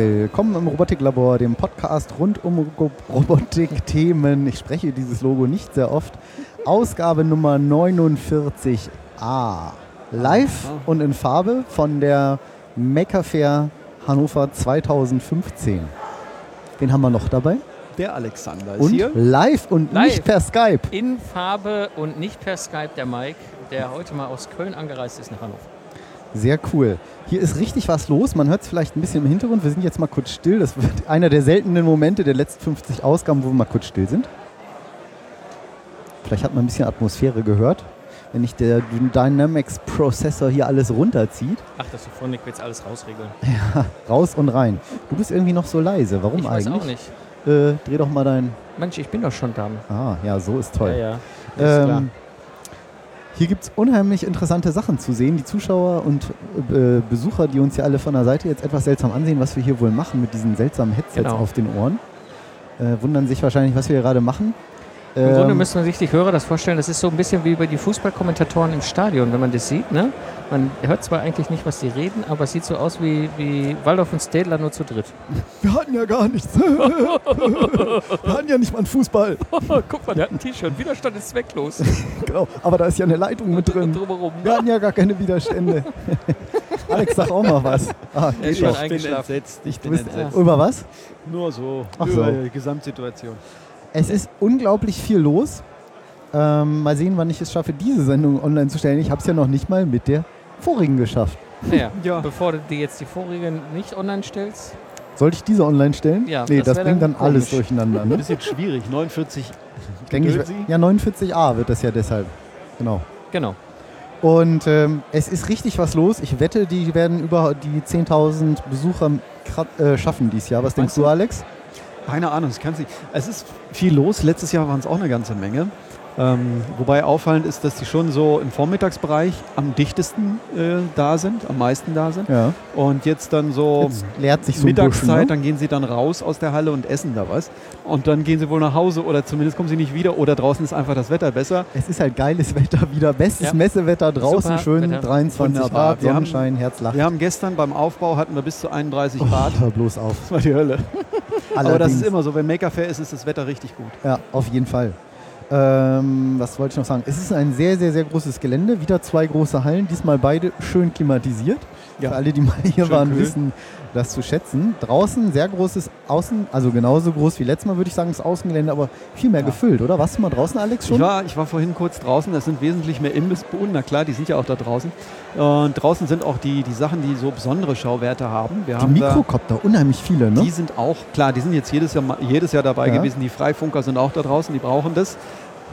Willkommen im Robotiklabor, dem Podcast rund um Ro Robotikthemen. Ich spreche dieses Logo nicht sehr oft. Ausgabe Nummer 49a. Live und in Farbe von der Maker Fair Hannover 2015. Wen haben wir noch dabei? Der Alexander ist Und hier. live und Live. nicht per Skype. In Farbe und nicht per Skype der Mike, der heute mal aus Köln angereist ist nach Hannover. Sehr cool. Hier ist richtig was los. Man hört es vielleicht ein bisschen im Hintergrund. Wir sind jetzt mal kurz still. Das wird einer der seltenen Momente der letzten 50 Ausgaben, wo wir mal kurz still sind. Vielleicht hat man ein bisschen Atmosphäre gehört, wenn nicht der Dynamics Processor hier alles runterzieht. Ach, das Sophonik wird jetzt alles rausregeln. Raus und rein. Du bist irgendwie noch so leise. Warum ich weiß eigentlich? auch nicht. Äh, dreh doch mal dein. Mensch, ich bin doch schon da. Ah, ja, so ist toll. Ja, ja. Ist. Ähm, hier gibt es unheimlich interessante Sachen zu sehen. Die Zuschauer und äh, Besucher, die uns ja alle von der Seite jetzt etwas seltsam ansehen, was wir hier wohl machen mit diesen seltsamen Headsets Genau. auf den Ohren, äh, wundern sich wahrscheinlich, was wir hier gerade machen. Im Grunde Ähm, müssen man sich die Hörer das vorstellen, das ist so ein bisschen wie bei die Fußballkommentatoren im Stadion, wenn man das sieht. Ne? Man hört zwar eigentlich nicht, was die reden, aber es sieht so aus wie, wie Waldorf und Städler nur zu dritt. wir hatten ja gar nichts. wir hatten ja nicht mal einen Fußball. Guck mal, der hat ein T-Shirt. Widerstand ist zwecklos. genau. Aber da ist ja eine Leitung mit drin. Drumherum. Wir hatten ja gar keine Widerstände. Alex, sag auch mal was. Ah, geht doch. Ich bin eingeschlafen. entsetzt. Ich Du bin bist, entsetzt. über was? Nur so. Ach über so. die Gesamtsituation. Es ist unglaublich viel los. Ähm, mal sehen, wann ich es schaffe, diese Sendung online zu stellen. Ich habe es ja noch nicht mal mit der vorigen geschafft. Naja, Ja. bevor du dir jetzt die vorigen nicht online stellst, Sollte ich diese online stellen? Ja, Nee, das das, bringt dann dann alles komisch. durcheinander. Ein Ne? bisschen schwierig. 49. Denke ich, ja, 49a wird das ja deshalb. Genau. genau. Und ähm, es ist richtig was los. Ich wette, die werden über die 10.000 Besucher äh, schaffen dieses Jahr. Was denkst du? Alex? Keine Ahnung, ich kann es nicht. Es ist viel los. Letztes Jahr waren es auch eine ganze Menge. Ähm, wobei auffallend ist, dass die schon so im Vormittagsbereich am dichtesten äh, da sind, am meisten da sind. Ja. Und jetzt dann so Jetzt leert sich so Mittagszeit, bisschen, ne? dann gehen sie dann raus aus der Halle und essen da was. Und dann gehen sie wohl nach Hause oder zumindest kommen sie nicht wieder oder draußen ist einfach das Wetter besser. Es ist halt geiles Wetter wieder. Bestes Ja. Messewetter draußen. Super schön Wetter. 23 Wunderbar. Grad, Wir haben- Sonnenschein, Herz lacht. Wir haben gestern beim Aufbau hatten wir bis zu 31 Grad. Oh, hör bloß auf. Das war die Hölle. Aber das ist immer so, wenn Maker Fair ist, ist das Wetter richtig gut. Ja, auf jeden Fall. Ähm, was wollte ich noch sagen? Es ist ein sehr, sehr, sehr großes Gelände. Wieder zwei große Hallen, diesmal beide schön klimatisiert. Ja. Für alle, die mal hier Schön waren, kühl. wissen das zu schätzen. Draußen sehr großes Außen, also genauso groß wie letztes Mal, würde ich sagen, das Außengelände, aber viel mehr Ja. gefüllt, oder? Warst du mal draußen, Alex, schon? Ich war, ich war vorhin kurz draußen, das sind wesentlich mehr Imbissbuden, na klar, die sind ja auch da draußen. Und draußen sind auch die, die Sachen, die so besondere Schauwerte haben. Wir die haben da, Mikrokopter, unheimlich viele, ne? die sind auch, klar, die sind jetzt jedes Jahr, jedes Jahr dabei Ja. gewesen. Die Freifunker sind auch da draußen, die brauchen das.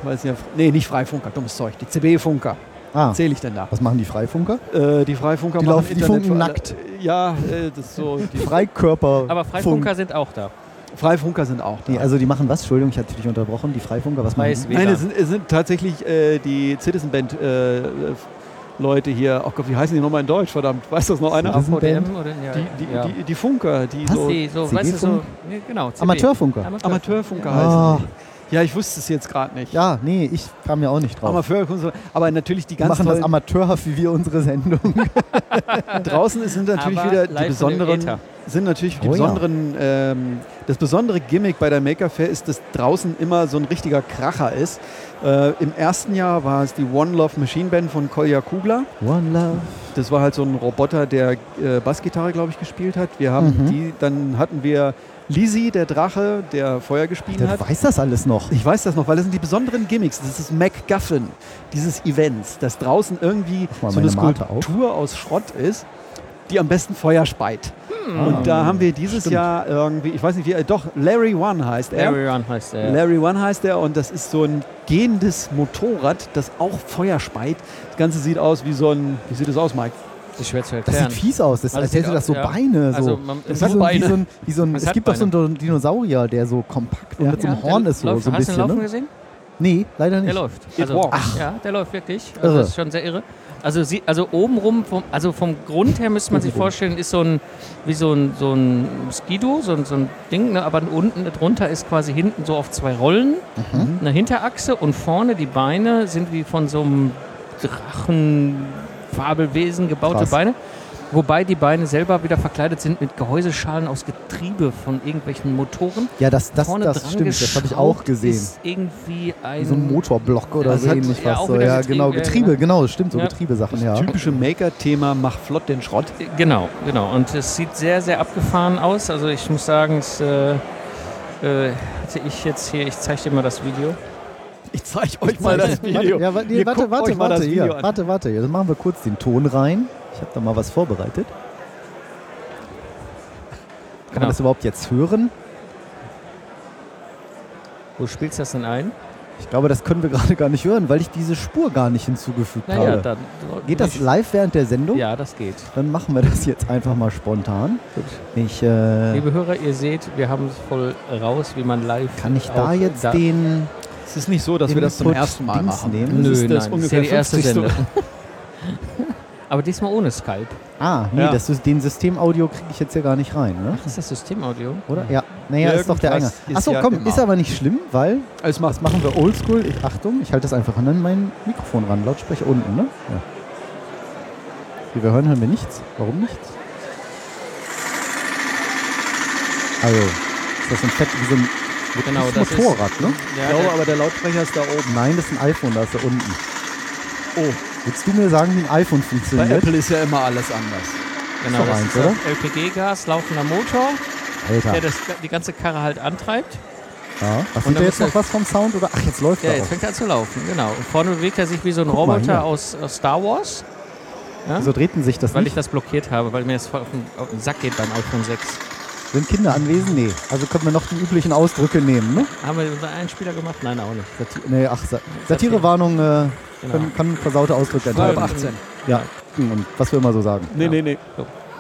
Weil es ja, nee, nicht Freifunker, dummes Zeug, die CB-Funker. Ah, Was zähle ich denn da? was machen die Freifunker? Äh, die Freifunker Die machen laufen- die Internet funken nackt. Ja, äh, das ist so. Die Freikörper. Aber Freifunker sind auch da. Freifunker sind auch da. Nee, also die machen was? Entschuldigung, ich hatte dich unterbrochen. Die Freifunker, was machen Weiß die? wie- Nein, es sind, es sind tatsächlich äh, die Citizen Band äh, Leute hier. Ach Gott, wie heißen die nochmal in Deutsch? Verdammt, weiß das noch einer? Citizen VDM Band? oder ja, Die, die, ja. die, die Funker, die Was? so die so, weißt du, so, ja, genau, CB. Amateurfunker. Amateurfunker Ja. heißen. Ja, ich wusste es jetzt gerade nicht. ja, nee, ich kam ja auch nicht drauf. Amateurfunker, aber natürlich die Wir ganz machen das amateurhaft wie wir unsere Sendung. draußen sind natürlich Aber wieder die besonderen Äther. Sind natürlich die Oh ja. besonderen ähm, das besondere Gimmick bei der Maker Fair ist, dass draußen immer so ein richtiger Kracher ist. Äh, Im ersten Jahr war es die One Love Machine Band von Kolja Kugler. One Love. Das war halt so ein Roboter, der äh, Bassgitarre, glaube ich, gespielt hat. Wir haben Mhm. die, dann hatten wir Lizzie, der Drache, der Feuer gespielt Der hat. weiß das alles noch. Ich weiß das noch, weil das sind die besonderen Gimmicks. Das ist MacGuffin dieses Events, dass draußen irgendwie so eine. Skulptur aus Schrott ist, die am besten Feuer speit. Ah. Und da haben wir dieses Stimmt. Jahr irgendwie, ich weiß nicht wie, äh, doch, Larry One heißt er. Larry Run heißt der. Larry One heißt er und das ist so ein gehendes Motorrad, das auch Feuer speit. Das Ganze sieht aus wie so ein, wie sieht das aus, Mike? Das ist schwer zu Das sieht fies aus. Das, Also als sieht hätte das so ja. Beine. So. Also man, Das ist so, wie Beine. so ein, wie so ein, Es gibt doch so einen Dinosaurier, der so kompakt und mit so einem der Horn ist, so, läuft. so ein Hast du ihn bisschen. laufen Ne? gesehen? Nee, leider Der nicht. läuft. It Also. Ach. Ja, der läuft wirklich. Also das ist schon sehr irre. Also, sie, also obenrum, vom, also vom Grund her müsste man sich vorstellen, ist so ein, wie so ein, so ein Skido, so ein, so ein Ding, ne? aber unten drunter ist quasi hinten so auf zwei Rollen Mhm. eine Hinterachse und vorne die Beine sind wie von so einem Drachenfabelwesen gebaute Krass. Beine. Wobei die Beine selber wieder verkleidet sind mit Gehäuseschalen aus Getriebe von irgendwelchen Motoren. Ja, das, das, Vorne das dran stimmt, das habe ich auch gesehen. Ist irgendwie ein So ein Motorblock oder Ja, so das ähnlich ja, was. So. Ja, Getriebe, genau, ja, Getriebe, genau. genau, das stimmt, so Ja. Getriebesachen, ja. Typische Maker-Thema, mach flott den Schrott. Genau, genau. Und es sieht sehr, sehr abgefahren aus. Also ich muss sagen, es, äh, äh, hatte ich jetzt hier, ich zeige dir mal das Video. Ich zeige euch mal das Video. Warte, ja, warte, warte, warte, das Video hier, an. warte, warte. Jetzt machen wir kurz den Ton rein. Ich habe da mal was vorbereitet. Kann Genau. man das überhaupt jetzt hören? Wo spielst du das denn ein? Ich glaube, das können wir gerade gar nicht hören, weil ich diese Spur gar nicht hinzugefügt Naja, habe. dann. Geht das live während der Sendung? Ja, das geht. Dann machen wir das jetzt einfach mal spontan. Gut. Ich, äh, Liebe Hörer, ihr seht, wir haben es voll raus, wie man live. kann ich da jetzt da- den Es ist nicht so, dass wir das zum ersten Mal Dings machen. nehmen? Nö, Das ist das nein, ungefähr ist ja die erste 50. Sendung. Aber diesmal ohne Skype. Ah, nee, Ja. das, den Systemaudio kriege ich jetzt ja gar nicht rein, ne? Ist das Systemaudio? Oder? Ja. Naja, ist doch der. Irgendwas ist Achso, ja komm, immer. ist aber nicht schlimm, weil Es macht das machen wir oldschool. Ich, Achtung, ich halte das einfach an mein Mikrofon ran. Lautsprecher unten, ne? Ja. Wie wir hören, hören wir nichts. Warum nichts? Also, ist das ein Fett wie so ein Genau, das das ist- Motorrad, ne? Ich Ja, glaube, der- aber der Lautsprecher ist da oben. Nein, das ist ein iPhone, da ist er unten. Oh, Willst du mir sagen, wie ein iPhone bei funktioniert? Apple ist ja immer alles anders. genau, doch das eins, ist oder? LPG-Gas laufender Motor, Alter. der das, die ganze Karre halt antreibt. Ja. Was Und sieht er jetzt noch was vom Sound? Oder? Ach, jetzt läuft Ja, er jetzt auch. fängt er an zu laufen, genau. Und vorne bewegt er sich wie so ein Guck Roboter aus, aus Star Wars. Ja? Wieso drehten sich das weil nicht? ich das blockiert habe, weil mir das voll auf den, auf den Sack geht beim iPhone 6. Sind Kinder anwesend? Nee. Also können wir noch die üblichen Ausdrücke nehmen, ne? Haben wir unseren Einspieler gemacht? Nein, auch nicht. Sati nee, ach, Sa Satirewarnung äh, Genau. kann, kann versaute Ausdrücke enthalten. 18. Ja, und was wir immer so sagen. Nee, Ja. nee, nee.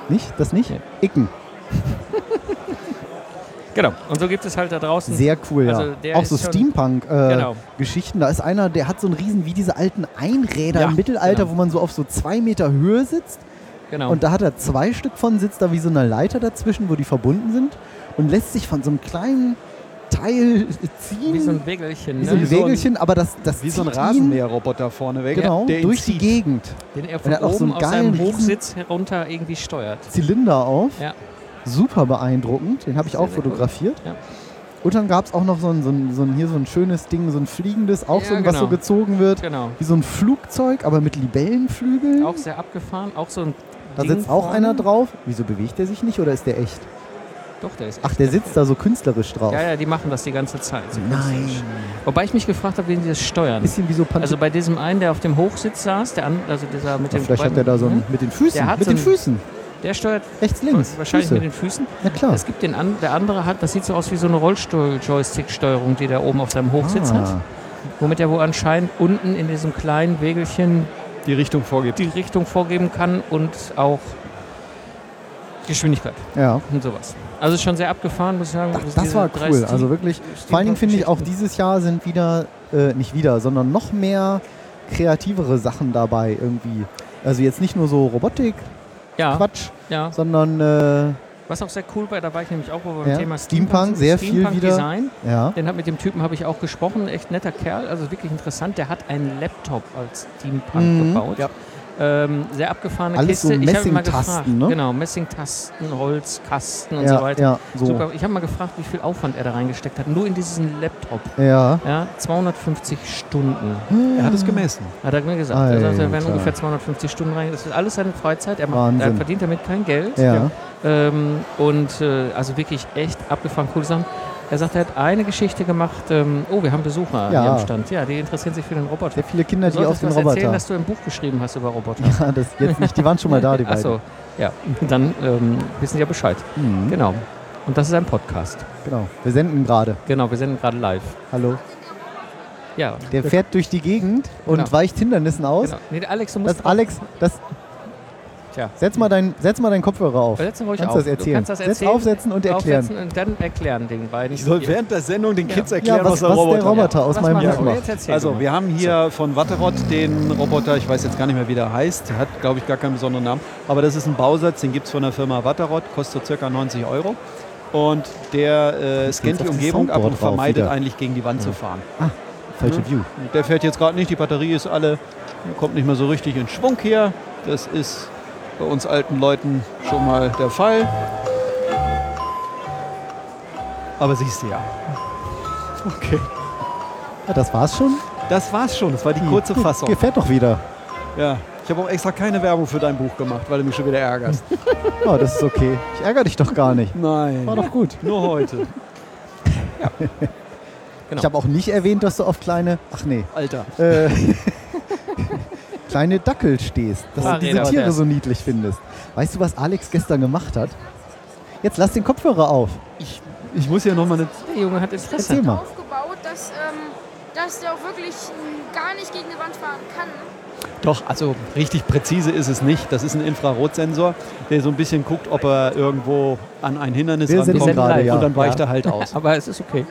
Nicht? Das nicht? Nee. Icken. Genau. Und so gibt es halt da draußen. Sehr cool, Also ja. Auch so Steampunk-Geschichten. Genau. da ist einer, der hat so einen riesen, wie diese alten Einräder Ja, im Mittelalter, genau. wo man so auf so zwei Meter Höhe sitzt. Genau. Und da hat er zwei Stück von, sitzt da wie so eine Leiter dazwischen, wo die verbunden sind. Und lässt sich von so einem kleinen Teil ziehen. wie so ein Wägelchen, wie so ne? ein so ein- Wägelchen, aber das, das Wie so ein Rasenmäherroboter vorneweg. Genau, der durch die. Gegend. den er Und von er hat auch so oben einen aus seinem Hochsitz herunter irgendwie steuert. Zylinder auf. Ja. Super beeindruckend. Den habe ich Sehr, auch sehr fotografiert. Ja. Und dann gab es auch noch so ein, so, ein, so ein, hier so ein schönes Ding, so ein fliegendes, auch Ja, so ein, was genau. so gezogen wird. Genau. Wie so ein Flugzeug, aber mit Libellenflügeln. Auch sehr abgefahren. Auch so ein da Ding sitzt auch einer drauf. Wieso bewegt der sich nicht oder ist der echt? Doch, der ist Ach, echt der perfekt. sitzt da so künstlerisch drauf. Ja, ja, die machen das die ganze Zeit. so Nein. Wobei ich mich gefragt habe, wen sie das steuern. Bisschen wie so Panther. Also bei diesem einen, der auf dem Hochsitz saß, der an, also dieser mit Ach, dem vielleicht hat der da so ein, mit den Füßen. Der hat Mit so den Füßen. der steuert Rechts, links. wahrscheinlich Füße. mit den Füßen. Ja klar. Es gibt den an, der andere hat, das sieht so aus wie so eine Rollstuhl-Joystick-Steuerung, die der oben auf seinem Hochsitz hat, ah. womit er wohl anscheinend unten in diesem kleinen Wägelchen Die Richtung vorgibt. die Richtung vorgeben kann und auch Geschwindigkeit Ja, und sowas. Also ist schon sehr abgefahren, muss ich sagen. das, Also das diese war cool. Also wirklich. Vor allen Dingen finde ich auch dieses Jahr sind wieder, äh, nicht wieder, sondern noch mehr kreativere Sachen dabei irgendwie. Also jetzt nicht nur so Robotik, ja, Quatsch, ja. sondern äh, Was auch sehr cool war, da war ich nämlich auch beim Ja, Thema Steampunk, sind, sehr viel Steampunk wieder. Design. ja. Den hat mit dem Typen habe ich auch gesprochen, echt netter Kerl, also wirklich interessant. Der hat einen Laptop als Steampunk Mhm. gebaut. Ja. Ähm, sehr abgefahrene Alles so Kiste. ich habe ihn mal Messingtasten, gefragt, ne? genau, Messingtasten, Holzkasten und ja, so weiter. Ja, so. Super. Ich habe mal gefragt, wie viel Aufwand er da reingesteckt hat. Nur in diesen Laptop. Ja. Ja, 250 Stunden. Er hat es gemessen. Hat er mir gesagt. Er sagt, er werden Alter. ungefähr 250 Stunden rein. Das ist alles seine Freizeit. Er, macht, er verdient damit kein Geld. Ja. Ähm, und äh, also wirklich echt abgefahren, coole Sachen. Er sagt, er hat eine Geschichte gemacht. Ähm, oh, wir haben Besucher Ja. hier am Stand. Ja, die interessieren sich für den Roboter. Sehr viele Kinder, die auf den Roboter. erzählen, dass du ein Buch geschrieben hast über Roboter. ja, das jetzt nicht. Die waren schon mal da, die beiden. Achso, ja. Dann ähm, wissen die ja Bescheid. Mhm. Genau. Und das ist ein Podcast. Genau. Wir senden gerade. Genau, wir sind gerade live. Hallo. Ja. Der fährt durch die Gegend und Genau. weicht Hindernissen aus. Genau. Nee, Alex, du musst Das Alex, das. Tja. Setz mal, dein, setz mal deinen Kopfhörer auf. Setz ruhig Kannst auf. das erzählen. Du kannst das Setz erzählen, aufsetzen und erklären. aufsetzen und dann erklären den beiden. Ich soll während der Sendung den Ja. Kids Ja, erklären, was, was, der Roboter der Roboter aus Was meinem Buch wir? macht. Also, wir haben hier von Watterott den Roboter, ich weiß jetzt gar nicht mehr, wie der heißt, der hat, glaube ich, gar keinen besonderen Namen, aber das ist ein Bausatz, den gibt es von der Firma Watterott, kostet so ca. 90 Euro. Und der äh, scannt die Umgebung ab und vermeidet eigentlich gegen die Wand zu fahren. Falsche Ja. View. Der fährt jetzt gerade nicht, die Batterie ist alle, kommt nicht mehr so richtig in Schwung hier. Das ist bei uns alten Leuten schon mal der Fall. Aber siehst du ja. Okay. Ja, das war's schon. Das war's schon. Das war die kurze Fassung. Gefährt doch wieder. Ja. Ich habe auch extra keine Werbung für dein Buch gemacht, weil du mich schon wieder ärgerst. Oh, das ist okay. Ich ärgere dich doch gar nicht. Nein. War doch gut. Nur heute. Genau. Ich habe auch nicht erwähnt, dass du auf kleine, ach nee, Alter. äh, kleine Dackel stehst. Dass du Fahrräder diese und Tiere so niedlich findest. Weißt du, was Alex gestern gemacht hat? Jetzt lass den Kopfhörer auf. Ich muss ja nochmal eine. Der Junge hat Interesse. Erzähl mal. aufgebaut, dass, ähm, dass der auch wirklich ähm, gar nicht gegen die Wand fahren kann. Doch, also richtig präzise ist es nicht. Das ist ein Infrarotsensor, der so ein bisschen guckt, ob er irgendwo an ein Hindernis Wir sind rankommt. gerade, live. ja. Und dann weicht ja. er halt aus. Aber es ist okay.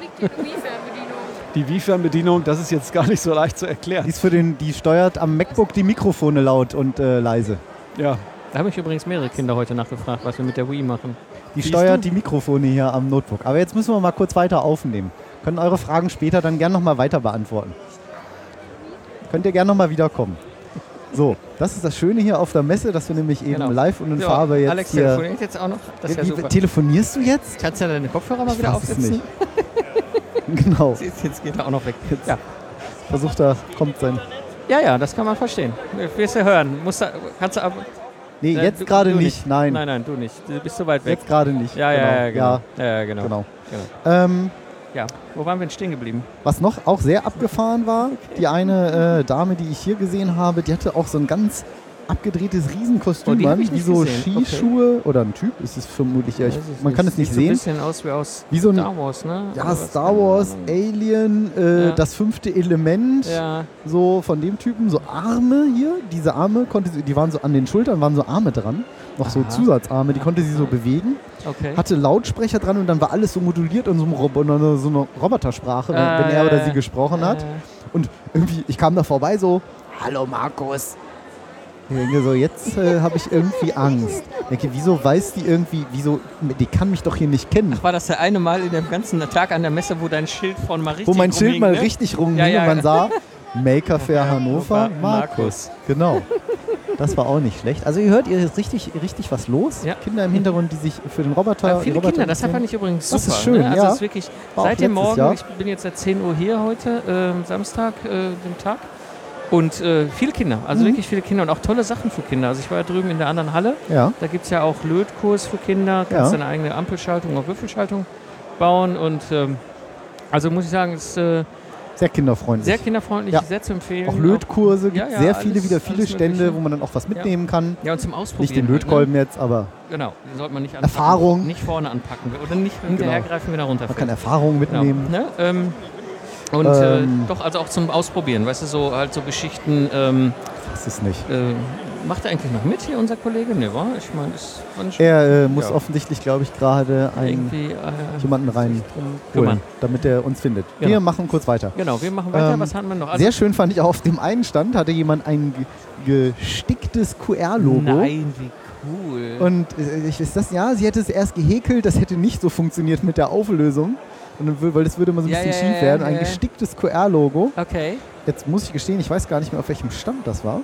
Die Wii-Fernbedienung, das ist jetzt gar nicht so leicht zu erklären. Die, ist für den, die steuert am MacBook die Mikrofone laut und äh, leise. Ja, Da haben mich übrigens mehrere Kinder heute nachgefragt, was wir mit der Wii machen. Die Siehst steuert du? die Mikrofone hier am Notebook. Aber jetzt müssen wir mal kurz weiter aufnehmen. Können eure Fragen später dann gern nochmal weiter beantworten. Könnt ihr gern nochmal wiederkommen. So, das ist das Schöne hier auf der Messe, dass wir nämlich eben Genau. live und in So, Farbe jetzt Alex hier... telefoniert jetzt auch noch. Das ist ja super. telefonierst du jetzt? Kannst du deine Kopfhörer mal Ich wieder weiß es aufsetzen? Nicht. genau. Jetzt, jetzt geht er auch noch weg. Ja. Versucht er, kommt sein... ja, ja, das kann man verstehen. Wirst du hören. Musst du, kannst du ab, Nee, Äh, jetzt gerade du nicht. Nein, Nein, nein, du nicht. Du bist zu weit weg. jetzt gerade nicht. Ja, ja, ja, genau. Ja, Ja, ja, genau. genau. Genau. Ähm, Ja. Wo waren wir denn stehen geblieben? Was noch auch sehr abgefahren war, die eine äh, Dame, die ich hier gesehen habe, die hatte auch so ein ganz abgedrehtes Oh, Riesenkostüm hab an, wie so gesehen. Okay. Skischuhe oder ein Typ ist es vermutlich. Ja, ich, man kann es nicht Sieht sehen. So ein bisschen aus wie aus Wie so ein Star Wars, ne? Oder ja, was? Star Wars. Alien, äh, Ja. das fünfte Element, Ja, so von dem Typen, so Arme hier. Diese Arme konnte sie, die waren so an den Schultern, waren so Arme dran, noch so Aha. Zusatzarme, die konnte sie so bewegen. okay. Hatte Lautsprecher dran und dann war alles so moduliert in so, einem Robo so einer Robotersprache, wenn, Ah, wenn er ja, oder sie gesprochen hat. Äh, Und irgendwie, ich kam da vorbei so, hallo Markus. Ich denke so, jetzt äh, habe ich irgendwie Angst. Ich denke, wieso weiß die irgendwie, wieso, die kann mich doch hier nicht kennen. war das der eine Mal in dem ganzen Tag an der Messe, wo dein Schild von mal richtig Wo mein Schild mal ne? richtig rumging Ja, ja, und man sah, Maker Fair Hannover, Markus. Markus. Genau. Das war auch nicht schlecht. Also ihr hört, ihr ist richtig, richtig was los. Ja. Kinder im Hintergrund, die sich für den Roboter. Ja, die viele Roboter Kinder, das fand ich übrigens super. Das ist schön, ne? Also ja. ist wirklich War seit dem Morgen, Jahr. ich bin jetzt seit 10 Uhr hier heute, ähm, Samstag, äh, dem Tag. Und äh, viele Kinder, also Mhm. wirklich viele Kinder und auch tolle Sachen für Kinder. Also ich war ja drüben in der anderen Halle, Ja, da gibt es ja auch Lötkurs für Kinder, kannst Ja. deine eigene Ampelschaltung oder Würfelschaltung bauen und ähm, also muss ich sagen, es ist äh, sehr kinderfreundlich. sehr kinderfreundlich, Ja. sehr zu empfehlen. auch Lötkurse, Ja, gibt ja, sehr viele, alles- wieder viele Stände, Mögliche. wo man dann auch was mitnehmen kann. Ja, und zum Ausprobieren. Nicht den halt, Lötkolben jetzt, aber Ne? Genau, den sollte man nicht anpacken. Erfahrung. Nicht vorne anpacken oder nicht hinterhergreifen, wenn er man kann runterfällt. Erfahrungen mitnehmen. Genau. Ne? Ähm, und Ähm. äh, doch, also auch zum Ausprobieren, weißt du, so halt so Geschichten. Ähm, Das ist nicht. äh, macht er eigentlich noch mit hier, unser Kollege? Ne, war? Ich meine, ist nicht Er äh, muss Ja. offensichtlich, glaube ich, gerade äh, jemanden rein holen, damit er uns findet. Genau. Wir machen kurz weiter. Genau, wir machen weiter. Ähm, Was hatten wir noch? Also, Sehr schön fand ich auch auf dem einen Stand hatte jemand ein ge gesticktes QR-Logo. Nein, wie cool. Und äh, ist das ja, sie hätte es erst gehäkelt, das hätte nicht so funktioniert mit der Auflösung. Dann, weil das würde mal so ein Ja, bisschen schief werden. Ein gesticktes QR-Logo. okay. Jetzt muss ich gestehen, ich weiß gar nicht mehr, auf welchem Stand das war.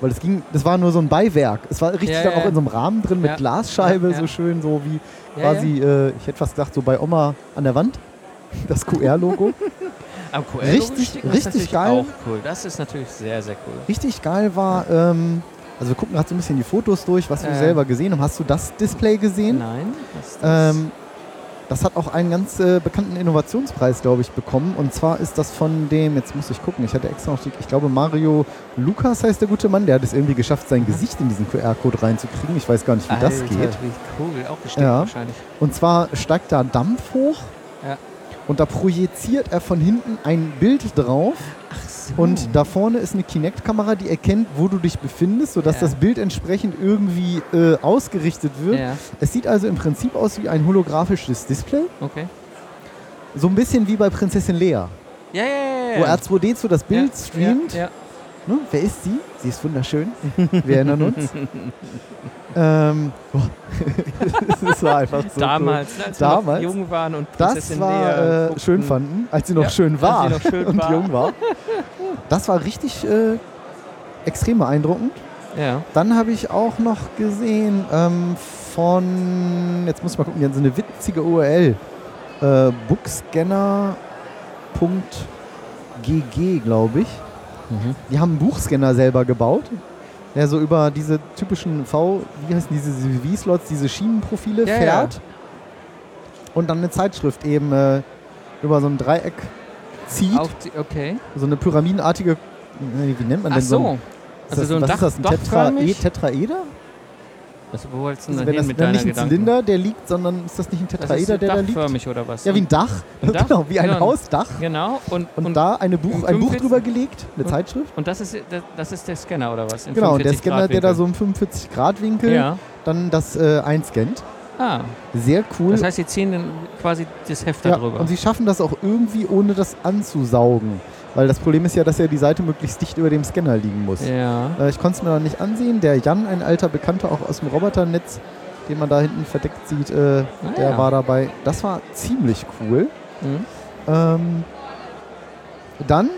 Weil es ging, das war nur so ein Beiwerk. Es war richtig dann auch in so einem Rahmen drin mit. Glasscheibe, so schön, so wie quasi, Äh, ich hätte fast gesagt, so bei Oma an der Wand. Das QR-Logo. Am QR Richtig- richtig das geil. Auch cool. Das ist natürlich sehr, sehr cool. Richtig geil war, ähm, also wir gucken gerade so ein bisschen die Fotos durch, was wir Äh. selber gesehen haben. Hast du das Display gesehen? Nein, ist das? Ähm, das hat auch einen ganz äh, bekannten Innovationspreis, glaube ich, bekommen. Und zwar ist das von dem, jetzt muss ich gucken, ich hatte extra noch die, ich glaube Mario Lukas heißt der gute Mann, der hat es irgendwie geschafft, sein Gesicht in diesen QR-Code reinzukriegen. Ich weiß gar nicht, wie das Alter, geht. Wie cool, auch Ja. wahrscheinlich. Und zwar steigt da Dampf hoch Ja. und da projiziert er von hinten ein Bild drauf. Und da vorne ist eine Kinect-Kamera, die erkennt, wo du dich befindest, sodass Ja. das Bild entsprechend irgendwie äh, ausgerichtet wird. Ja, Es sieht also im Prinzip aus wie ein holographisches Display. okay. So ein bisschen wie bei Prinzessin Lea, Ja, ja, ja. wo ja. R2D2 das Bild ja, streamt. Ja. Ne? Wer ist sie? Sie ist wunderschön. Wir erinnern uns. ähm, oh. das war einfach so. Damals, ne, als Damals. wir noch jung waren und Cool. Das Prinzessin war Lea äh, schön fanden, als sie noch schön war sie noch schön und war. jung war. Das war richtig äh, extrem beeindruckend. Ja. Dann habe ich auch noch gesehen ähm, von, jetzt muss ich mal gucken, die haben so eine witzige URL. Äh, Bookscanner.gg, glaube ich. Mhm. Die haben einen Buchscanner selber gebaut, der so über diese typischen V, wie heißen diese CV-Slots, diese Schienenprofile Ja, fährt. Und dann eine Zeitschrift eben äh, über so ein Dreieck zieht. Die, okay. so eine pyramidenartige, wie nennt man Ach denn so? so. ein- Also das, so ein was Dach, ist das, ein Tetra, e, Tetraeder? Also, wo wolltest du Also denn wenn hin das mit deiner nicht ein Gedanken? Zylinder, der liegt, sondern ist das nicht ein Tetraeder, der da liegt? dachförmig oder was? Ja, wie ein Dach. Ein Dach? genau, wie ein Genau. Hausdach. Genau. Und, Und, und, da eine Buch, ein Buch 45 drüber gelegt, eine und- Zeitschrift. und das ist, das, ist der Scanner oder was? Genau, der 45 Scanner, der da so im 45-Grad-Winkel Winkel. Ja. dann das äh, einscannt. Ah, Sehr cool. das heißt, sie ziehen dann quasi das Heft ja, da drüber. und sie schaffen das auch irgendwie, ohne das anzusaugen. Weil das Problem ist ja, dass ja die Seite möglichst dicht über dem Scanner liegen muss. ja. Äh, ich konnte es mir noch nicht ansehen. Der Jan, ein alter Bekannter auch aus dem Roboternetz, den man da hinten verdeckt sieht, äh, der Ah, ja. war dabei. Das war ziemlich cool. Mhm. Ähm, dann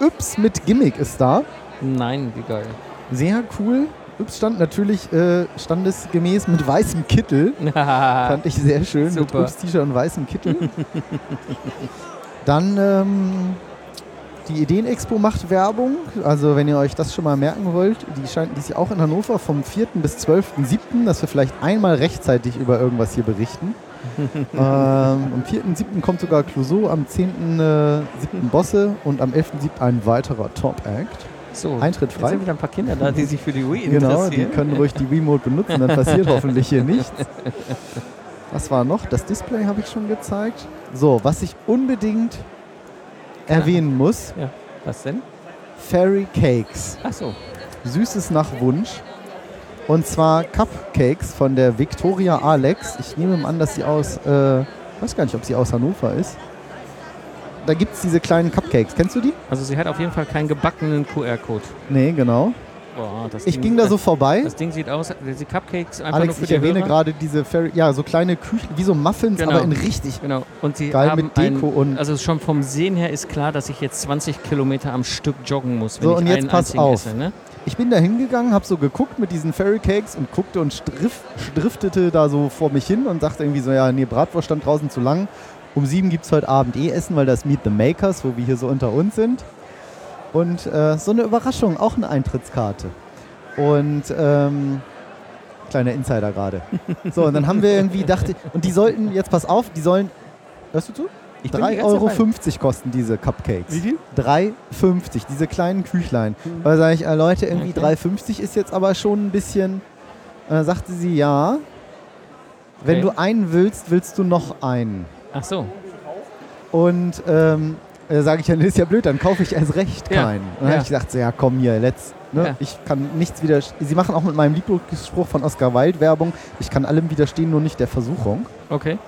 Yps mit Gimmick ist da. Nein, wie geil. Sehr cool. Stand natürlich äh, standesgemäß mit weißem Kittel. Fand ich sehr schön. Super. Mit Yps-T-Shirt und weißem Kittel. Dann ähm, die Ideenexpo macht Werbung. Also wenn ihr euch das schon mal merken wollt, die, scheint, die ist ja auch in Hannover vom 4. bis 12.07., dass wir vielleicht einmal rechtzeitig über irgendwas hier berichten. ähm, am 4.07. kommt sogar Clouseau, am 10.07. Bosse und am 11.07. ein weiterer Top-Act. So, Eintritt jetzt frei. sind wieder ein paar Kinder da, die sich für die Wii Genau, die interessieren. können ruhig die Remote benutzen, dann passiert hoffentlich hier nichts. Was war noch? Das Display habe ich schon gezeigt. So, was ich unbedingt erwähnen muss, Was denn? Fairy Cakes. Ach so. Süßes nach Wunsch. Und zwar Cupcakes von der Victoria Alex. Ich nehme an, dass sie aus, äh, weiß gar nicht, ob sie aus Hannover ist. Da gibt es diese kleinen Cupcakes. Kennst du die? Also sie hat auf jeden Fall keinen gebackenen QR-Code. Nee, genau. Boah, Ich Ding- ging da so vorbei. Das Ding sieht aus, die Cupcakes einfach nur Alex, für ich die erwähne Hörer. gerade diese Fairy, ja, so kleine Küchen, wie so Muffins, Genau. aber in richtig Genau. Und sie geil haben mit Deko ein, und Also schon vom Sehen her ist klar, dass ich jetzt 20 Kilometer am Stück joggen muss, wenn So, ich und jetzt einen pass auf. esse. Ne? ich bin da hingegangen, habe so geguckt mit diesen Fairy Cakes und guckte und strif, driftete da so vor mich hin und sagte irgendwie so, ja, nee, Bratwurst stand draußen zu lang. Um sieben gibt es heute Abend eh Essen, weil das Meet the Makers, wo wir hier so unter uns sind. Und äh, so eine Überraschung, auch eine Eintrittskarte. Und ähm, kleiner Insider gerade. So, und dann haben wir irgendwie dachte, und die sollten, jetzt pass auf, die sollen, hörst du zu? Ich bin die 3,50 ganze Euro kosten diese Cupcakes. Wie viel? 3,50, diese kleinen Küchlein. Mhm. Da sage ich, äh, Leute, irgendwie Okay. 3,50 ist jetzt aber schon ein bisschen. Und dann sagte sie, ja. Wenn Okay. du einen willst, willst du noch einen. Ach so. Und ähm, da sage ich, ja, nee, ist ja blöd, dann kaufe ich erst recht Ja. keinen. Und dann Ja. habe ich gesagt, so, ja komm hier, let's. Ne? Ja. Ich kann nichts wieder. Sie machen auch mit meinem Lieblingsspruch von Oscar Wilde Werbung, ich kann allem widerstehen, nur nicht der Versuchung. Okay.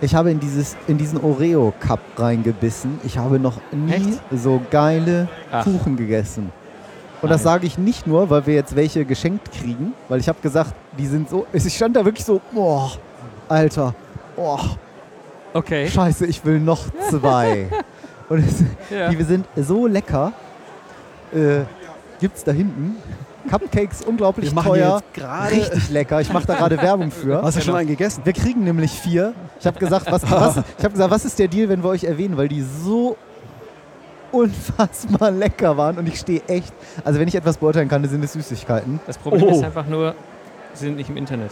Ich habe in, dieses, in diesen Oreo-Cup reingebissen. Ich habe noch nie Echt? so geile Ach. Kuchen gegessen. Und das Nein. sage ich nicht nur, weil wir jetzt welche geschenkt kriegen, weil ich habe gesagt, die sind so. Ich stand da wirklich so, boah, Alter, boah, Okay. scheiße, ich will noch zwei. Und es, Ja. die sind so lecker. Äh, gibt's da hinten. Cupcakes unglaublich teuer. Richtig lecker. Ich mache da gerade Werbung für. Hast du schon einen gegessen? Wir kriegen nämlich vier. Ich habe gesagt, was, was, ich hab gesagt, was ist der Deal, wenn wir euch erwähnen, weil die so unfassbar lecker waren und ich stehe echt. Also wenn ich etwas beurteilen kann, dann sind es Süßigkeiten. Das Problem Oh. ist einfach nur, sie sind nicht im Internet.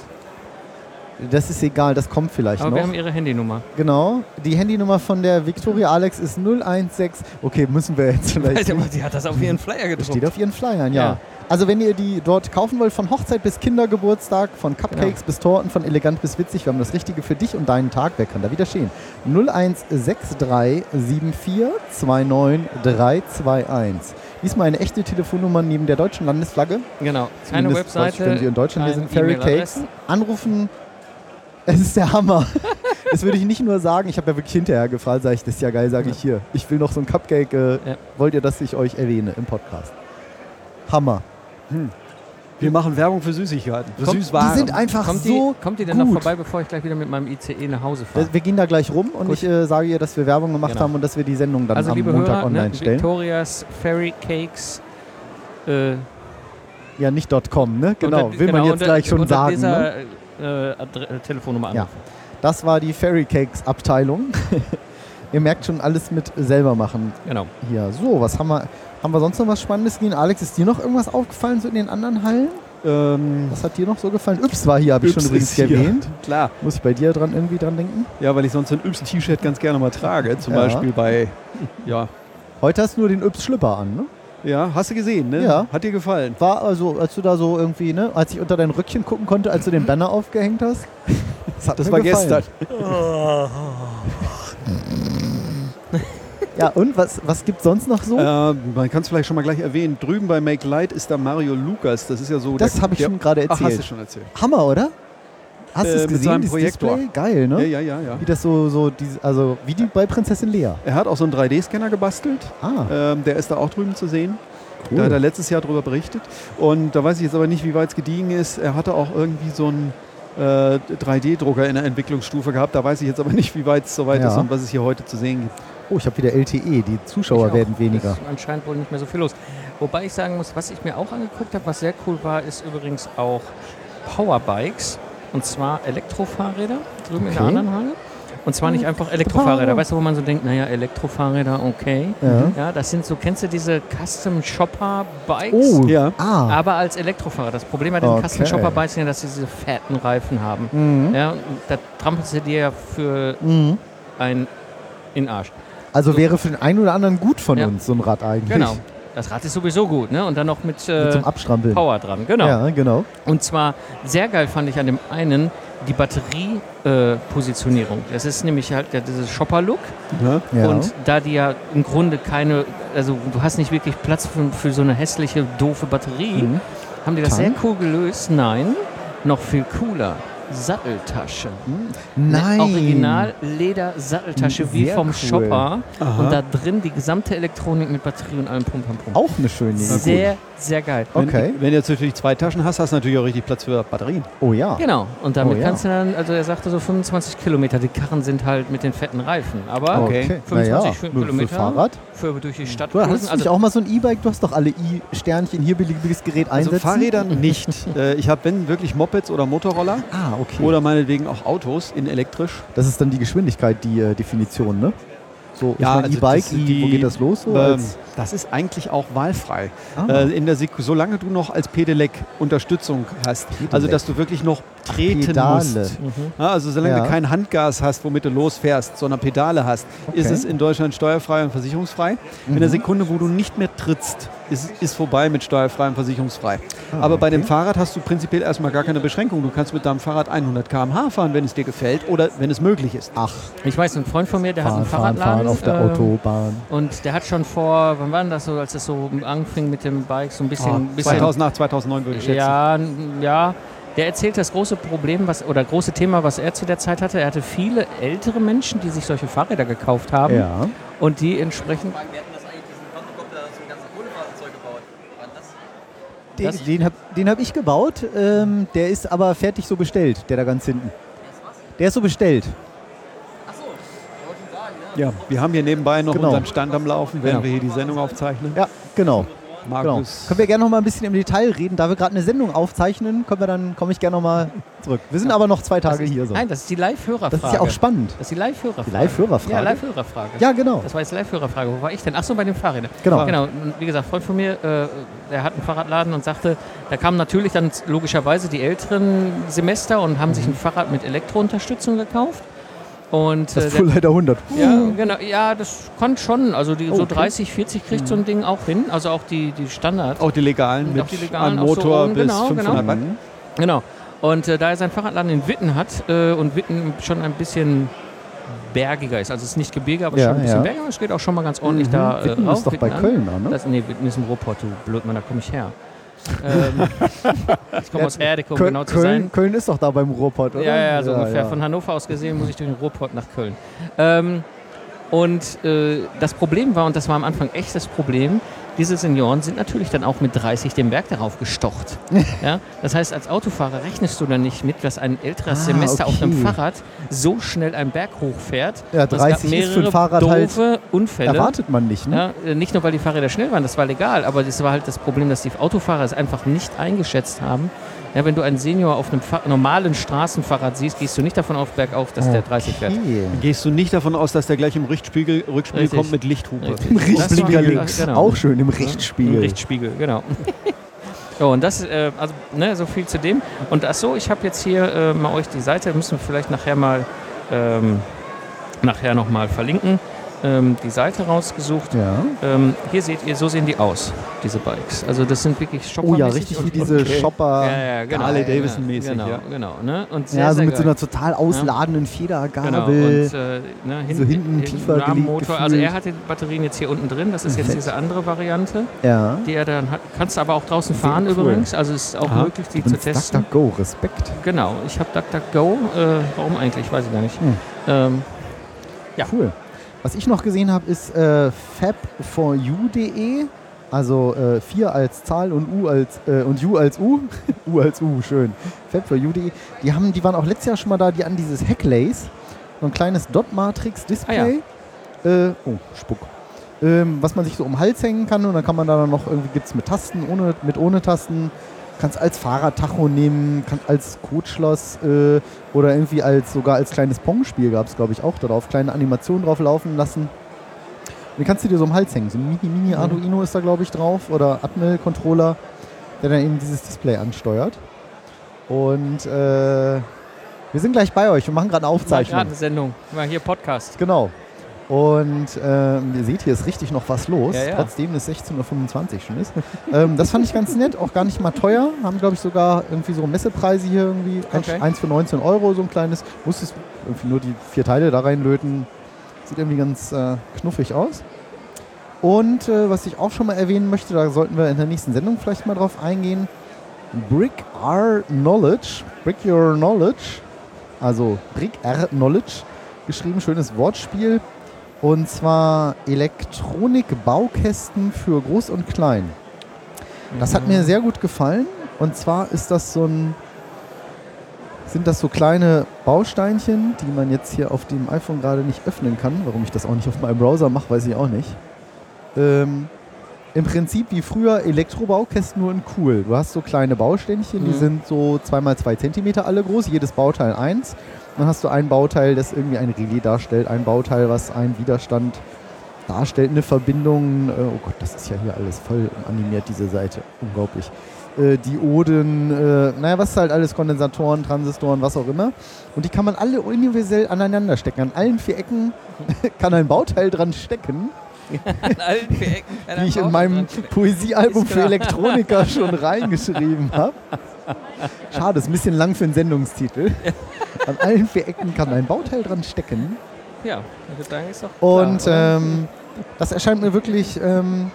Das ist egal, das kommt vielleicht Aber wir noch. haben ihre Handynummer. Genau. Die Handynummer von der Victoria Alex ist 016. Okay, müssen wir jetzt vielleicht. Alter, die hat das auf ihren Flyer Das steht gedruckt. auf ihren Flyern, ja. Ja. Also wenn ihr die dort kaufen wollt, von Hochzeit bis Kindergeburtstag, von Cupcakes Genau. bis Torten, von elegant bis witzig, wir haben das Richtige für dich und deinen Tag. Wer kann da wieder stehen? 0163 74 29 321. Diesmal eine echte Telefonnummer neben der deutschen Landesflagge. Genau. Keine Zumindest, Webseite. Wenn Sie in Deutschland sind, Fairy. Cakes. Anrufen. Es ist der Hammer. Das würde ich nicht nur sagen, ich habe ja wirklich hinterher gefragt, sage ich, das ist ja geil, sage ich hier. Ich will noch so ein Cupcake. Äh, Ja. Wollt ihr, dass ich euch erwähne im Podcast? Hammer. Wir machen Werbung für Süßigkeiten. Für Kommt- Süßwaren. die sind einfach Kommt die, so kommt die denn noch gut. vorbei, bevor ich gleich wieder mit meinem ICE nach Hause fahre? Wir gehen da gleich rum und Gut. ich äh, sage ihr, dass wir Werbung gemacht Genau. haben und dass wir die Sendung dann also am Montag Hörer, online ne, stellen. Victorias Fairy Cakes äh, Ja, nicht .com, ne? Genau, Unter- will man jetzt unter- gleich schon sagen. dieser Ne? Äh, äh, Telefonnummer Ja. anrufen. Das war die Fairy Cakes Abteilung. Ihr merkt schon alles mit selber machen Genau. hier. So, was haben wir? Haben wir sonst noch was Spannendes gesehen? Alex, ist dir noch irgendwas aufgefallen so in den anderen Hallen? Ähm, Was hat dir noch so gefallen? Yps war hier, habe ich schon übrigens erwähnt. klar. Muss ich bei dir dran irgendwie dran denken? Ja, weil ich sonst ein Yps-T-Shirt ganz gerne mal trage. Zum Ja. Beispiel bei, ja, Heute hast du nur den Yps Schlipper an, ne? Ja, hast du gesehen, ne? Ja. Hat dir gefallen? War also, als du da so irgendwie, ne, als ich unter dein Rückchen gucken konnte, als du den Banner aufgehängt hast. Das, hat Das mir war gefallen. gestern. Ja, und was, was gibt sonst noch so? Äh, man kann es vielleicht schon mal gleich erwähnen. Drüben bei Make Light ist da Mario Lucas. Das ist ja so. das habe ich der, schon gerade Ach, hast erzählt. du schon erzählt. Hammer, oder? Hast du Äh, es mit gesehen? seinem dieses Projektor. Display? Geil, ne? Ja, ja, ja, ja. Wie das so, so diese, also wie die bei Prinzessin Lea. Er hat auch so einen 3D-Scanner gebastelt. Ah, Ähm, der ist da auch drüben zu sehen. cool. Da hat er letztes Jahr drüber berichtet. Und da weiß ich jetzt aber nicht, wie weit es gediegen ist. Er hatte auch irgendwie so einen äh, 3D-Drucker in der Entwicklungsstufe gehabt. Da weiß ich jetzt aber nicht, wie weit es soweit Ja. ist und was es hier heute zu sehen gibt. oh, ich habe wieder LTE. Die Zuschauer Ich auch. werden weniger. Ist anscheinend wohl nicht mehr so viel los. Wobei ich sagen muss, was ich mir auch angeguckt habe, was sehr cool war, ist übrigens auch Powerbikes. Und zwar Elektrofahrräder drüben in der Okay. anderen Halle. Und zwar nicht einfach Elektrofahrräder. Weißt du, wo man so denkt, naja, Elektrofahrräder, okay. Ja. Ja, das sind so, kennst du diese Custom Shopper Bikes? Oh, Ja. ah. Aber als Elektrofahrer. Das Problem bei den Okay. Custom Shopper Bikes ist ja, dass sie diese fetten Reifen haben. Mhm. Ja, da trampelst du dir ja für Mhm. ein in den Arsch. Also wäre für den einen oder anderen gut von Ja. uns so ein Rad eigentlich. Genau. Das Rad ist sowieso gut, ne? Und dann noch mit, äh, zum Abstrampeln. Power dran, genau. Ja, genau. Und zwar sehr geil fand ich an dem einen die Batteriepositionierung. Äh, das ist nämlich halt ja, dieses Shopper-Look. Ja. Ja. Und da die ja im Grunde keine, also du hast nicht wirklich Platz für, für so eine hässliche, doofe Batterie, Mhm. haben die das Kann. sehr cool gelöst. Nein, noch viel cooler. Satteltasche. Nein. Eine Original Leder-Satteltasche wie vom cool. Shopper. Aha. Und da drin die gesamte Elektronik mit Batterie und allem Pum Pum Pum. Auch eine schöne Idee. Sehr, sehr geil. Wenn, Okay. wenn du jetzt natürlich zwei Taschen hast, hast du natürlich auch richtig Platz für Batterien. Oh ja. Genau, und damit Oh ja. kannst du dann, also er sagte so 25 Kilometer, die Karren sind halt mit den fetten Reifen, aber Okay. 25 naja, für- für Kilometer. Fahrrad. für durch die Stadt Du hast cruisen, nicht also auch mal so ein E-Bike, du hast doch alle I-Sternchen, hier beliebiges Gerät Also einsetzen. Fahrrädern nicht. äh, ich habe, wenn, wirklich Mopeds oder Motorroller Ah, okay. oder meinetwegen auch Autos in elektrisch. das ist dann die Geschwindigkeit, die äh, Definition, ne? So, Ja, also E-Bike, wo geht das los? So Ähm, das ist eigentlich auch wahlfrei. ah, Äh, in der Sek solange du noch als Pedelec Unterstützung hast. Pedelec. Also dass du wirklich noch treten Pedale. musst. Mhm. Ja, also solange Ja. du kein Handgas hast, womit du losfährst, sondern Pedale hast, ist Okay. es in Deutschland steuerfrei und versicherungsfrei. In der Mhm. Sekunde, wo du nicht mehr trittst, ist, ist vorbei mit steuerfrei und versicherungsfrei. Ah, Aber bei dem. Fahrrad hast du prinzipiell erstmal gar keine Beschränkung. Du kannst mit deinem Fahrrad 100 km/h fahren, wenn es dir gefällt oder wenn es möglich ist. Ach, Ich weiß, ein Freund von mir, der hat fahren, einen fahren, Fahrradladen. fahren auf der ähm, Autobahn. Und der hat schon vor, wann war denn das so, als es so anfing mit dem Bike, so ein bisschen. Ah, bisschen 2008, 2009 würde ich schätzen. ja, ja. Der erzählt das große Problem, was, oder große Thema, was er zu der Zeit hatte. Er hatte viele ältere Menschen, die sich solche Fahrräder gekauft haben Ja. und die entsprechend Wir hatten das eigentlich diesen Quadrocopter zum ganzen Kohlefahrzeug gebaut. War das? Den, Das- den habe hab ich gebaut. Ähm, der ist aber fertig so bestellt, der da ganz hinten. Der ist so bestellt. Ja, wir haben hier nebenbei noch Genau. unseren Stand am Laufen, während Genau. wir hier die Sendung aufzeichnen. Ja, genau. Genau. Markus, Können wir gerne noch mal ein bisschen im Detail reden. Da wir gerade eine Sendung aufzeichnen, können wir dann komme ich gerne noch mal zurück. Wir sind aber noch zwei Tage hier so. Nein, das ist die Live-Hörerfrage. Das ist ja auch spannend. Das ist die Live-Hörerfrage. Die Live-Hörerfrage? Ja, Live-Hörerfrage. Ja, genau. Das war jetzt Live-Hörerfrage. Wo war ich denn? Ach so, bei den Fahrrädern. Genau. Genau. Wie gesagt, Freund von mir, äh, der hat einen Fahrradladen und sagte, da kamen natürlich dann logischerweise die älteren Semester und haben sich ein Fahrrad mit Elektrounterstützung gekauft. Und Das äh, ist Full Leiter 100. ja, genau, ja, das kann schon. Also die, so Okay. 30, 40 kriegt so ein Ding auch hin. Also auch die, die Standard. auch die legalen mit auch die legalen, auch so Motor oben, bis genau, 500 genau. Watt. Genau. Und äh, da er seinen Fahrradladen in Witten hat äh, und Witten schon ein bisschen bergiger ist, also es ist nicht Gebirge, aber Ja, schon ein bisschen ja. bergiger, es geht auch schon mal ganz ordentlich da äh, Witten rauf. ist doch bei Witten an. Köln, ne? Das, nee, Witten ist im Ruhrpott, du Blödmann, da komme ich her. Ähm, ich komme aus Erdeke, um Köln, genau zu Köln, sein. Köln ist doch da beim Ruhrpott, oder? Ja, ja, so Ja, ungefähr. ja. Von Hannover aus gesehen muss ich durch den Ruhrpott nach Köln. Ähm, und äh, das Problem war, und das war am Anfang echt das Problem, diese Senioren sind natürlich dann auch mit 30 den Berg darauf gestocht. ja? Das heißt, als Autofahrer rechnest du dann nicht mit, dass ein älteres Ah, Semester auf einem okay. Fahrrad so schnell einen Berg hochfährt. Ja, Und es 30 gab ist für ein Fahrrad halt- doofe Unfälle. Erwartet man nicht, ne? Ja, nicht nur, weil die Fahrräder schnell waren, das war legal, aber das war halt das Problem, dass die Autofahrer es einfach nicht eingeschätzt haben. Ja, wenn du einen Senior auf einem Fa normalen Straßenfahrrad siehst, gehst du nicht davon auf bergauf, dass der 30 fährt. Okay. Gehst du nicht davon aus, dass der gleich im Rückspiegel, Rückspiegel Richtig. kommt mit Lichthupe? Richtig. Im Richtspiegel war- links. genau. Auch schön, im Im Richtspiegel. Richtspiegel, genau. so, und das, äh, also, ne, so viel zu dem. Und ach so, ich habe jetzt hier äh, mal euch die Seite, müssen wir vielleicht nachher mal, ähm, nachher nochmal verlinken, ähm, die Seite rausgesucht. Ja. Ähm, hier seht ihr, so sehen die aus, diese Bikes. Also das sind wirklich Shopper. Oh ja, richtig wie diese Shopper. Ja, ja, genau. Harley Ja, Davidson mäßig, Genau, ja. genau. Ne? Und sehr, Ja, so sehr mit so geil. einer total ausladenden Genau, Federgabel. und äh, ne, so hinten tiefer gelegt Rahmenmotor. Also er hat die Batterien jetzt hier unten drin, das ist jetzt Fett. diese andere Variante, ja. die er dann hat. Kannst du aber auch draußen Sehr fahren cool. übrigens, also es ist auch Aha. möglich, die zu testen. DuckDuckGo, Respekt. Genau, ich habe DuckDuckGo, äh, warum eigentlich, weiß ich gar nicht. Hm. Ähm, Ja. Cool. Was ich noch gesehen habe, ist äh, fab4u.de. Also äh, 4 als Zahl und U als äh, und U als U. U als U, schön. Fab4u.de. Die haben, die waren auch letztes Jahr schon mal da, die an dieses Hacklace, so ein kleines Dot-Matrix-Display. Äh, oh, Spuck. Ähm, was man sich so um den Hals hängen kann und dann kann man da noch irgendwie gibt es mit Tasten, ohne, mit ohne Tasten. Kannst als Fahrradtacho nehmen, kannst als Codeschloss äh, oder irgendwie als sogar als kleines Pong-Spiel gab es, glaube ich, auch darauf. Kleine Animationen drauf laufen lassen. Und die kannst du dir so den Hals hängen. So ein Mini, Mini Arduino ist da, glaube ich, drauf oder Atmel-Controller, der dann eben dieses Display ansteuert. Und äh, wir sind gleich bei euch und machen gerade eine Aufzeichnung. gerade eine Sendung, war hier Podcast. Genau. Und ähm, ihr seht, hier ist richtig noch was los, Ja, ja. trotzdem es 16.25 Uhr schon ist. ähm, das fand ich ganz nett, auch gar nicht mal teuer. Haben, glaube ich, sogar irgendwie so Messepreise hier irgendwie. Eins- Okay. Eins für 19 Euro, so ein kleines. Musstest irgendwie nur die vier Teile da reinlöten. Sieht irgendwie ganz äh, knuffig aus. Und äh, was ich auch schon mal erwähnen möchte, da sollten wir in der nächsten Sendung vielleicht mal drauf eingehen. Brick R Knowledge, Brick Your Knowledge, also Brick R Knowledge, geschrieben, schönes Wortspiel. Und zwar Elektronik-Baukästen für Groß und Klein. Das hat mir sehr gut gefallen. Und zwar ist das so ein, sind das so kleine Bausteinchen, die man jetzt hier auf dem iPhone gerade nicht öffnen kann. Warum ich das auch nicht auf meinem Browser mache, weiß ich auch nicht. Ähm, Im Prinzip wie früher Elektrobaukästen nur in cool. Du hast so kleine Bauständchen, die Mhm. sind so 2x2 Zentimeter alle groß, jedes Bauteil eins. Dann hast du ein Bauteil, das irgendwie ein Relais darstellt, ein Bauteil, was einen Widerstand darstellt, eine Verbindung. Äh, oh Gott, das ist ja hier alles voll animiert, diese Seite. Unglaublich. Äh, Dioden, äh, naja, was ist halt alles, Kondensatoren, Transistoren, was auch immer. Und die kann man alle universell aneinander stecken. An allen vier Ecken kann ein Bauteil dran stecken, An allen vier Ecken. ein ich in meinem. Poesiealbum für. Elektroniker schon reingeschrieben habe. Schade, ist ein bisschen lang für einen Sendungstitel. An allen vier Ecken kann ein Bauteil dran stecken. Ja, sagen, ist Und klar, oder? ähm, das erscheint mir wirklich ähm,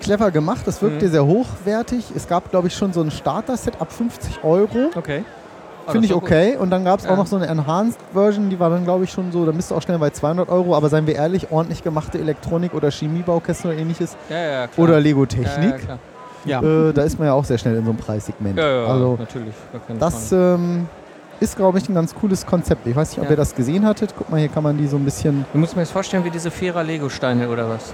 clever gemacht. Das wirkte Mhm. sehr hochwertig. Es gab, glaube ich, schon so ein Starter-Set ab 50 Euro. Okay. Oh, Finde ich war gut. okay. Und dann gab es Ja. auch noch so eine Enhanced-Version, die war dann, glaube ich, schon so, da bist du auch schnell bei 200 Euro. Aber seien wir ehrlich, ordentlich gemachte Elektronik- oder Chemiebaukästen oder ähnliches. Ja, ja, klar. Oder Lego-Technik. ja, klar. Ja. äh, da ist man ja auch sehr schnell in so einem Preissegment. Ja, ja, also natürlich. das ähm, ist, glaube ich, ein ganz cooles Konzept. Ich weiß nicht, ob Ja. ihr das gesehen hattet. Guck mal, hier kann man die so ein bisschen... Du musst mir das vorstellen wie diese Vierer Lego-Steine oder was?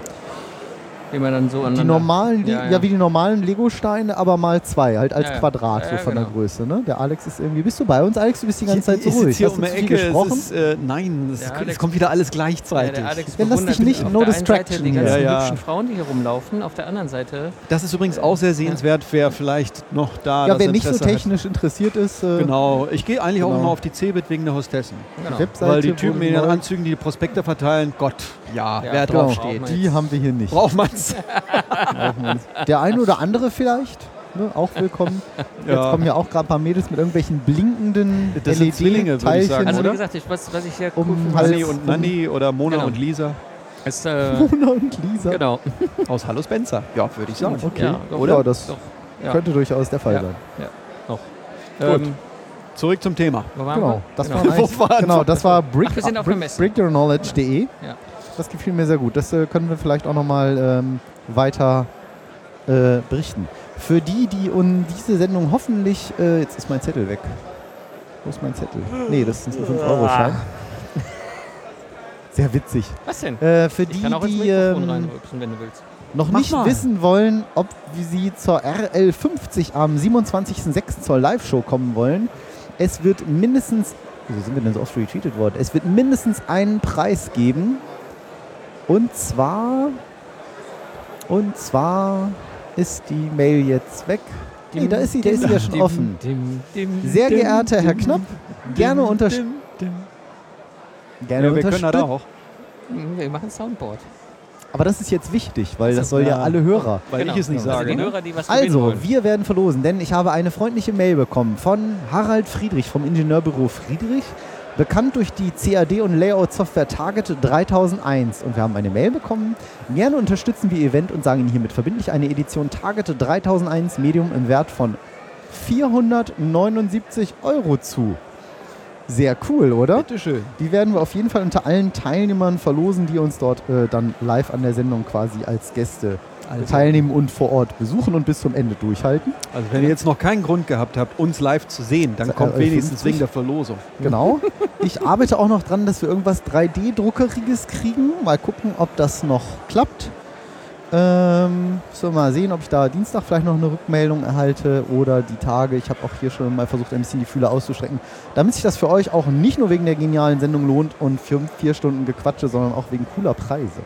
Die man dann so Die normalen, Ja, ja, ja. wie die normalen Lego-Steine, aber mal zwei, halt als Ja, ja. Quadrat, Ja, so ja, von der genau. Größe. Ne? Der Alex ist irgendwie. Bist du bei uns, Alex? Du bist die ganze Zeit so ruhig. hier Hast um viel Ecke. Es gesprochen? ist, äh, nein, es, Der es Alex- kommt wieder alles Ja, gleichzeitig. der Alex Ja, lass dich nicht- no der Seite distraction die ganzen Ja, ja. hübschen Frauen, die hier rumlaufen, auf der anderen Seite... das ist übrigens auch sehr sehenswert, wer vielleicht noch da ja, das wer nicht so Interesse hat. technisch interessiert ist, äh, Genau, ich gehe eigentlich auch Genau. immer auf die Cebit wegen der Hostessen. Genau. Webseite, Weil die Typen in den Anzügen, die die Prospekte verteilen, Gott, ja, Ja, wer genau. drauf Braucht steht. man die haben wir hier nicht. Braucht man's. Der ein oder andere vielleicht, ne, auch willkommen. Jetzt Ja. kommen ja auch gerade ein paar Mädels mit irgendwelchen blinkenden Das sind Zwillinge, würde ich LED-Teilchen. sagen, Also wie oder? gesagt, ich, was, was ich Um cool finde, Hals- Nanni und Nanni oder Mona Genau. und Lisa ist... Äh, Mona und Lisa. genau. aus Hallo Spencer. Ja, würde ich sagen. Okay, Ja, doch, oder? das doch, ja. könnte durchaus der Fall Ja. sein. Ähm, Zurück zum Thema. wo waren Genau, wir? das Genau. war genau, das war brick, Ach, wir sind auf der brick, brickyourknowledge.de. Ja. Das gefiel mir sehr gut. Das äh, können wir vielleicht auch nochmal ähm, weiter äh, berichten. Für die, die uns diese Sendung hoffentlich. Äh, jetzt ist mein Zettel weg. Wo ist mein Zettel? Nee, das ist ein 5-Euro-Schein. Sehr witzig. Was denn? Äh, für Ich die, kann auch ins die Mikrofon ähm, reinrübsen, wenn du willst. noch Mach nicht mal. wissen wollen, ob sie zur RL50 am 27.06. zur Live-Show kommen wollen. Es wird mindestens, wieso sind wir denn so oft retweetet worden? Es wird mindestens einen Preis geben. Und zwar, und zwar ist die Mail jetzt weg. Nee, da ist sie, da ist sie ja schon offen. Sehr geehrter Herr Knapp, gerne unterstützen. Gerne Ja, wir können das unterstützen. auch. Wir machen Soundboard. Aber das ist jetzt wichtig, weil das soll ja, alle Hörer. Weil ich es nicht Also sage. die ne? Hörer, die was gewinnen Also, wir werden verlosen, denn ich habe eine freundliche Mail bekommen von Harald Friedrich vom Ingenieurbüro Friedrich, bekannt durch die CAD und Layout-Software Target 3001. Und wir haben eine Mail bekommen. Gerne unterstützen wir Ihr Event und sagen Ihnen hiermit verbindlich eine Edition Target 3001 Medium im Wert von 479 Euro zu. Sehr cool, oder? Bitteschön. Die werden wir auf jeden Fall unter allen Teilnehmern verlosen, die uns dort äh, dann live an der Sendung quasi als Gäste teilnehmen und vor Ort besuchen und bis zum Ende durchhalten. Also wenn ihr jetzt noch keinen Grund gehabt habt, uns live zu sehen, dann kommt RL wenigstens 50. wegen der Verlosung. Genau. Ich arbeite auch noch dran, dass wir irgendwas 3D-Druckeriges kriegen. Mal gucken, ob das noch klappt. Ähm, so, mal sehen, ob ich da Dienstag vielleicht noch eine Rückmeldung erhalte oder die Tage. Ich habe auch hier schon mal versucht, ein bisschen die Fühler auszustrecken, damit sich das für euch auch nicht nur wegen der genialen Sendung lohnt und für vier Stunden Gequatsche, sondern auch wegen cooler Preise.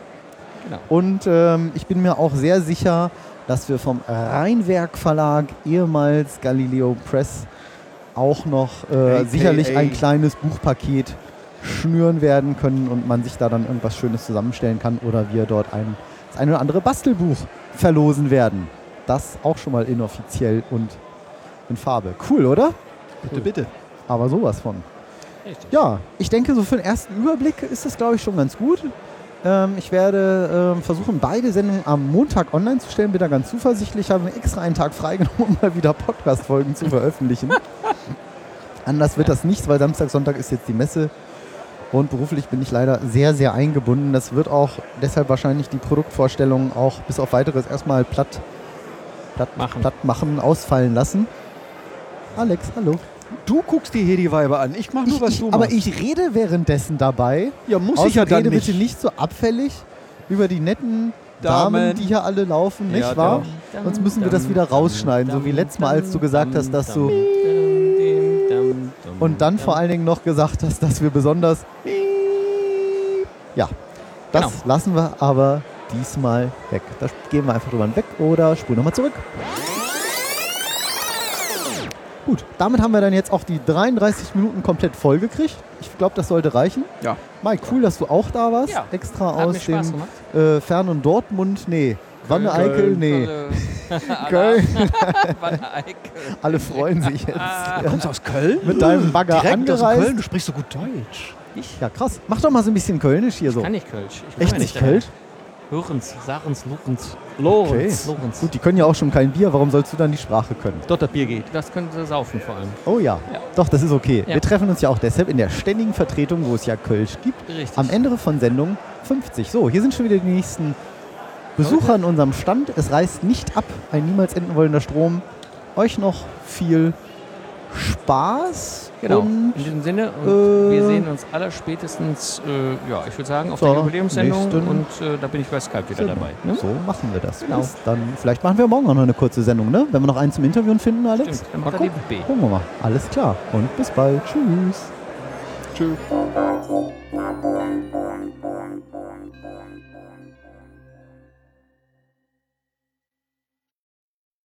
Genau. Und ähm, ich bin mir auch sehr sicher, dass wir vom Rheinwerk Verlag, ehemals Galileo Press, auch noch äh, sicherlich ein kleines Buchpaket schnüren werden können und man sich da dann irgendwas Schönes zusammenstellen kann oder wir dort ein, das eine oder andere Bastelbuch verlosen werden. Das auch schon mal inoffiziell und in Farbe. Cool, oder? Bitte, bitte. Aber sowas von. Richtig. Ja, ich denke, so für den ersten Überblick ist das, glaube ich, schon ganz gut. Ähm, ich werde ähm, versuchen, beide Sendungen am Montag online zu stellen. Bin da ganz zuversichtlich. Habe mir extra einen Tag freigenommen, um mal wieder Podcast-Folgen zu veröffentlichen. Anders wird das nichts, weil Samstag, Sonntag ist jetzt die Messe. Und beruflich bin ich leider sehr, sehr eingebunden. Das wird auch deshalb wahrscheinlich die Produktvorstellung auch bis auf weiteres erstmal platt, platt, Machen. platt machen, ausfallen lassen. Alex, hallo. Du guckst dir hier die Weiber an. Ich mach nur, was ich, du aber machst. ich rede währenddessen dabei. ja, muss ich ja dann rede nicht. bitte nicht so abfällig über die netten Damen, Damen. die hier alle laufen, nicht Ja, wahr? doch. Sonst müssen wir das wieder rausschneiden, so wie letztes Mal, als du gesagt hast, dass du und dann vor allen Dingen noch gesagt hast, dass wir besonders ja, das Genau. lassen wir aber diesmal weg. Da gehen wir einfach drüber weg oder spulen nochmal zurück. Gut, damit haben wir dann jetzt auch die 33 Minuten komplett voll gekriegt. Ich glaube, das sollte reichen. Ja. Mike, cool, dass du auch da warst. Ja, Extra Hat aus dem äh, Fern- und Dortmund, nee. Wanne Eickel, nee. Köln. Köln. Wanne Eickel. Alle freuen sich jetzt. Ah. Ja. Kommst du aus Köln? Mit deinem Bagger Direkt aus angereist. Köln? Du sprichst so gut Deutsch. Ja, krass. Mach doch mal so ein bisschen Kölnisch hier so. Kann ich Kölsch. Ich bin Echt ja nicht Kölsch? Lorenz, Sarens, Lorenz. Okay. Lorenz. Lorenz. Gut, die können ja auch schon kein Bier. Warum sollst du dann die Sprache können? Dort das Bier geht. Das können sie saufen vor allem. Oh ja. Ja. Doch, das ist okay. Ja. Wir treffen uns ja auch deshalb in der ständigen Vertretung, wo es ja Kölsch gibt. Richtig. Am Ende von Sendung 50. So, hier sind schon wieder die nächsten Besucher an unserem Stand. Es reißt nicht ab. Ein niemals enden wollender Strom. Euch noch viel Spaß. Genau. Und In diesem Sinne, und äh, wir sehen uns aller spätestens, äh, ja, ich würde sagen, auf zur der Jubiläumssendung und äh, da bin ich bei Skype wieder dabei. Ne? so machen wir das. Genau. Bis dann, vielleicht machen wir morgen auch noch eine kurze Sendung, ne? Wenn wir noch einen zum Interviewen finden, Alex. Stimmt, dann Mal gucken. die B. Gucken wir mal. Alles klar. Und bis bald. Tschüss. Tschüss.